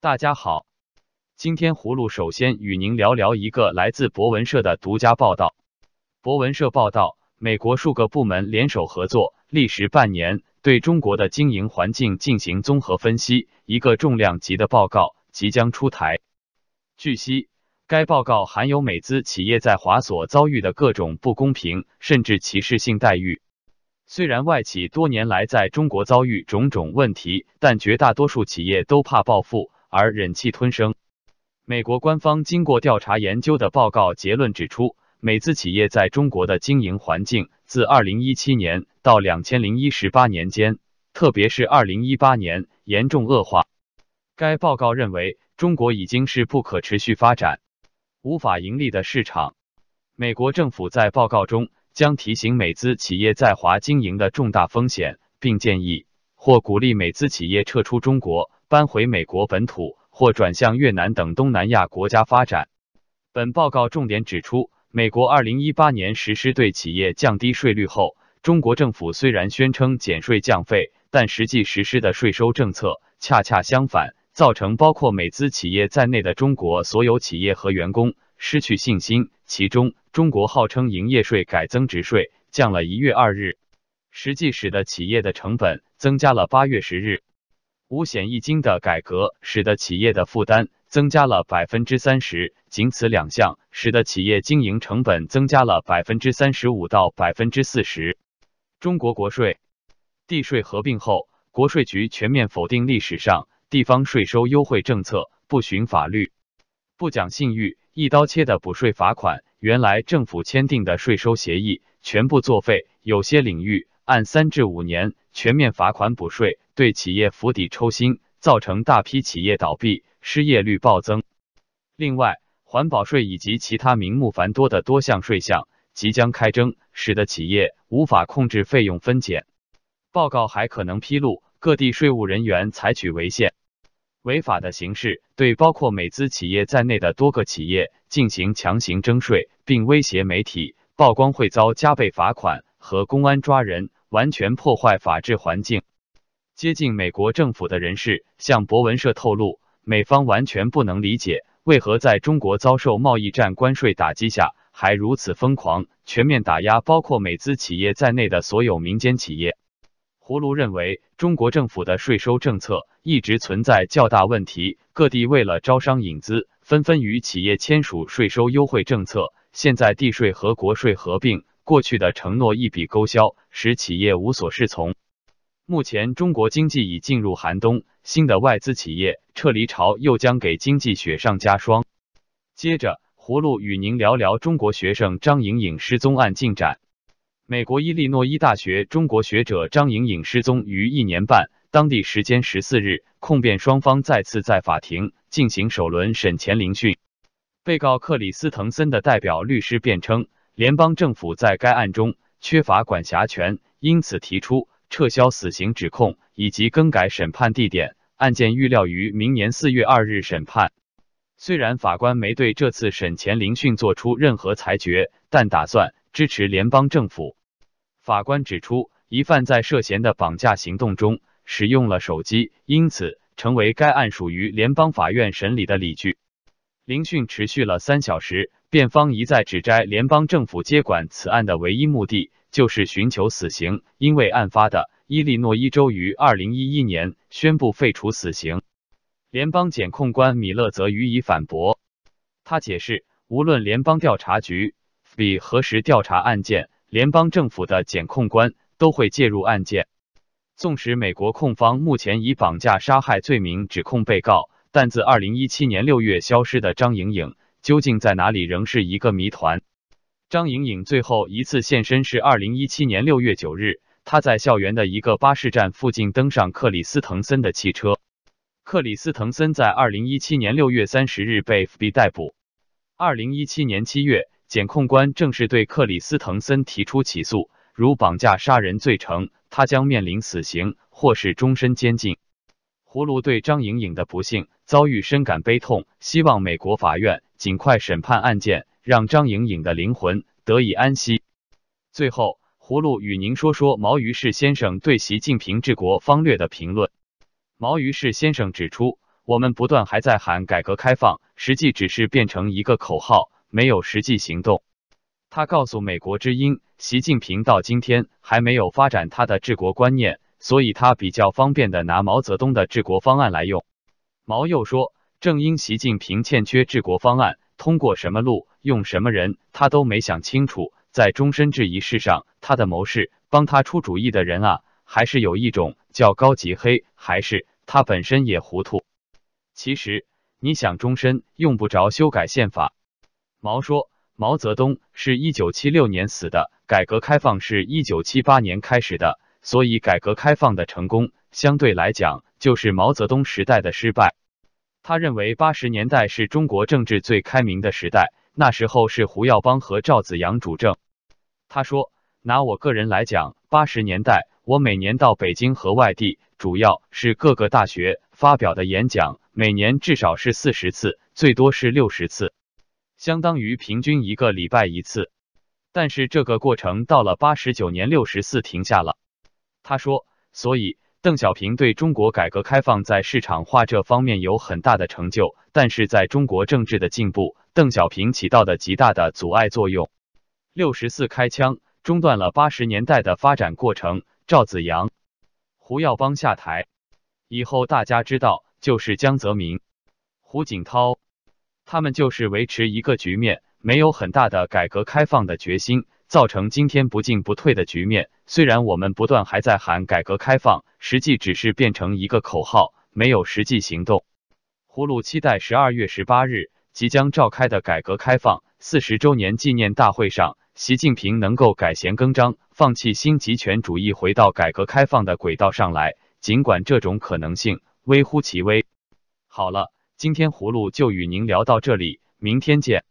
大家好，今天葫芦首先与您聊聊一个来自博文社的独家报道。博文社报道，美国数个部门联手合作，历时半年，对中国的经营环境进行综合分析，一个重量级的报告即将出台。据悉，该报告含有美资企业在华所遭遇的各种不公平甚至歧视性待遇。虽然外企多年来在中国遭遇种种问题，但绝大多数企业都怕报复而忍气吞声。美国官方经过调查研究的报告结论指出，美资企业在中国的经营环境自二零一七年到两千零一十八年间，特别是二零一八年严重恶化。该报告认为，中国已经是不可持续发展、无法盈利的市场。美国政府在报告中。将提醒美资企业在华经营的重大风险，并建议或鼓励美资企业撤出中国，搬回美国本土或转向越南等东南亚国家发展。本报告重点指出，美国二零一八年实施对企业降低税率后，中国政府虽然宣称减税降费，但实际实施的税收政策恰恰相反，造成包括美资企业在内的中国所有企业和员工失去信心。其中，中国号称营业税改增值税降了一月二日，实际使得企业的成本增加了八月十日。五险一金的改革使得企业的负担增加了百分之三十，仅此两项使得企业经营成本增加了百分之三十五到百分之四十。中国国税地税合并后，国税局全面否定历史上地方税收优惠政策，不循法律，不讲信誉。一刀切的补税罚款，原来政府签订的税收协议全部作废。有些领域按三至五年全面罚款补税，对企业釜底抽薪，造成大批企业倒闭，失业率暴增。另外，环保税以及其他名目繁多的多项税项即将开征，使得企业无法控制费用分减。报告还可能披露各地税务人员采取违宪。违法的形式，对包括美资企业在内的多个企业进行强行征税，并威胁媒体曝光会遭加倍罚款和公安抓人，完全破坏法治环境。接近美国政府的人士向博文社透露，美方完全不能理解为何在中国遭受贸易战关税打击下，还如此疯狂全面打压包括美资企业在内的所有民间企业。葫芦认为，中国政府的税收政策一直存在较大问题，各地为了招商引资，纷纷与企业签署税收优惠政策。现在地税和国税合并，过去的承诺一笔勾销，使企业无所适从。目前中国经济已进入寒冬，新的外资企业撤离潮又将给经济雪上加霜。接着，葫芦与您聊聊中国学生张莹颖失踪案进展。美国伊利诺伊大学中国学者张莹颖失踪于一年半，当地时间十四日，控辩双方再次在法庭进行首轮审前聆讯。被告克里斯滕森的代表律师辩称，联邦政府在该案中缺乏管辖权，因此提出撤销死刑指控以及更改审判地点。案件预料于明年四月二日审判。虽然法官没对这次审前聆讯作出任何裁决，但打算支持联邦政府。法官指出，疑犯在涉嫌的绑架行动中使用了手机，因此成为该案属于联邦法院审理的理据。聆讯持续了三小时，辩方一再指摘联邦政府接管此案的唯一目的就是寻求死刑，因为案发的伊利诺伊州于二零一一年宣布废除死刑。联邦检控官米勒则予以反驳，他解释，无论联邦调查局比何时调查案件。联邦政府的检控官都会介入案件。纵使美国控方目前以绑架杀害罪名指控被告，但自二零一七年六月消失的张颖颖究竟在哪里，仍是一个谜团。张莹颖最后一次现身是二零一七年六月九日，她在校园的一个巴士站附近登上克里斯滕森的汽车。克里斯滕森在二零一七年六月三十日被被逮捕。二零一七年七月。检控官正式对克里斯滕森提出起诉，如绑架杀人罪成，他将面临死刑或是终身监禁。葫芦对张莹颖的不幸遭遇深感悲痛，希望美国法院尽快审判案件，让张颖颖的灵魂得以安息。最后，葫芦与您说说毛于轼先生对习近平治国方略的评论。毛于轼先生指出。我们不断还在喊改革开放，实际只是变成一个口号，没有实际行动。他告诉美国之音，习近平到今天还没有发展他的治国观念，所以他比较方便的拿毛泽东的治国方案来用。毛又说，正因习近平欠缺治国方案，通过什么路，用什么人，他都没想清楚。在终身制一事上，他的谋士帮他出主意的人啊，还是有一种叫高级黑，还是他本身也糊涂。其实你想终身用不着修改宪法。毛说。毛泽东是一九七六年死的，改革开放是一九七八年开始的，所以改革开放的成功相对来讲就是毛泽东时代的失败。他认为八十年代是中国政治最开明的时代，那时候是胡耀邦和赵紫阳主政。他说，拿我个人来讲，八十年代我每年到北京和外地，主要是各个大学发表的演讲，每年至少是四十次，最多是六十次。相当于平均一个礼拜一次，但是这个过程到了八十九年六十四停下了。他说，所以邓小平对中国改革开放在市场化这方面有很大的成就，但是在中国政治的进步，邓小平起到的极大的阻碍作用。六十四开枪，中断了八十年代的发展过程。赵紫阳、胡耀邦下台以后，大家知道就是江泽民、胡锦涛。他们就是维持一个局面，没有很大的改革开放的决心，造成今天不进不退的局面。虽然我们不断还在喊改革开放，实际只是变成一个口号，没有实际行动。葫芦期待十二月十八日即将召开的改革开放四十周年纪念大会上，习近平能够改弦更张，放弃新极权主义，回到改革开放的轨道上来。尽管这种可能性微乎其微。好了。今天葫芦就与您聊到这里，明天见。